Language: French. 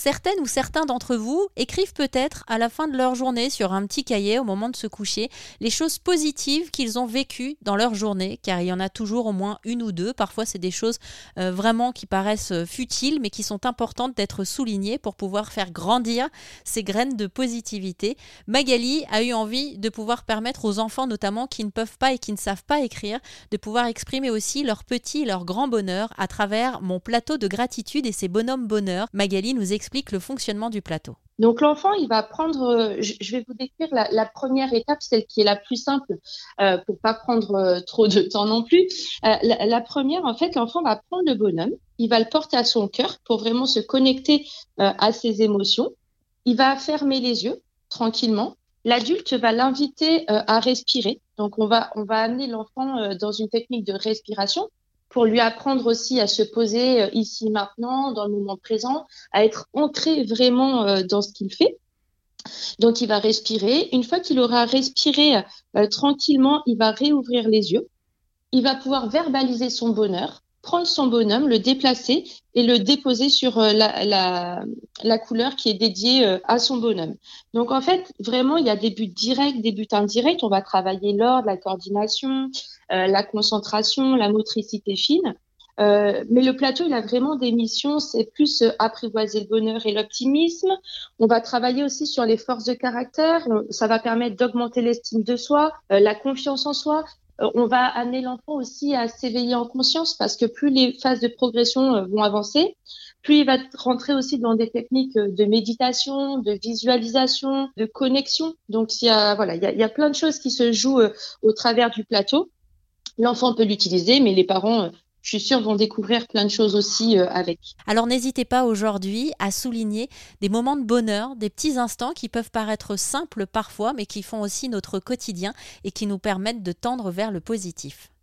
Certaines ou certains d'entre vous écrivent peut-être à la fin de leur journée sur un petit cahier au moment de se coucher les choses positives qu'ils ont vécues dans leur journée, car il y en a toujours au moins une ou deux. Parfois, c'est des choses euh, vraiment qui paraissent euh, futiles, mais qui sont importantes d'être soulignées pour pouvoir faire grandir ces graines de positivité. Magali a eu envie de pouvoir permettre aux enfants, notamment qui ne peuvent pas et qui ne savent pas écrire, de pouvoir exprimer aussi leur petit et leur grand bonheur à travers mon plateau de gratitude et ses bonhommes bonheur. Magali nous explique le fonctionnement du plateau. Donc l'enfant, il va prendre, euh, je vais vous décrire la, première étape, celle qui est la plus simple, euh, pour pas prendre euh, trop de temps non plus. Euh, la, première, en fait, l'enfant va prendre le bonhomme, il va le porter à son cœur pour vraiment se connecter à ses émotions. Il va fermer les yeux tranquillement. L'adulte va l'inviter à respirer. Donc on va on va amener l'enfant dans une technique de respiration pour lui apprendre aussi à se poser euh, ici maintenant, dans le moment présent, à être ancré vraiment euh, dans ce qu'il fait. Donc il va respirer. Une fois qu'il aura respiré euh, tranquillement, il va réouvrir les yeux. Il va pouvoir verbaliser son bonheur prendre son bonhomme, le déplacer et le déposer sur euh, la, la, la couleur qui est dédiée euh, à son bonhomme. Donc en fait, vraiment, il y a des buts directs, des buts indirects. On va travailler l'ordre, la coordination, euh, la concentration, la motricité fine. Mais le plateau, il a vraiment des missions, c'est plus apprivoiser le bonheur et l'optimisme. On va travailler aussi sur les forces de caractère. Ça va permettre d'augmenter l'estime de soi, la confiance en soi, on va amener l'enfant aussi à s'éveiller en conscience parce que plus les phases de progression euh, vont avancer, plus il va rentrer aussi dans des techniques euh, de méditation, de visualisation, de connexion. Donc il y a voilà, il y a, il y a plein de choses qui se jouent au travers du plateau. L'enfant peut l'utiliser, mais les parents je suis sûre, vont découvrir plein de choses aussi euh, avec. Alors n'hésitez pas aujourd'hui à souligner des moments de bonheur, des petits instants qui peuvent paraître simples parfois, mais qui font aussi notre quotidien et qui nous permettent de tendre vers le positif.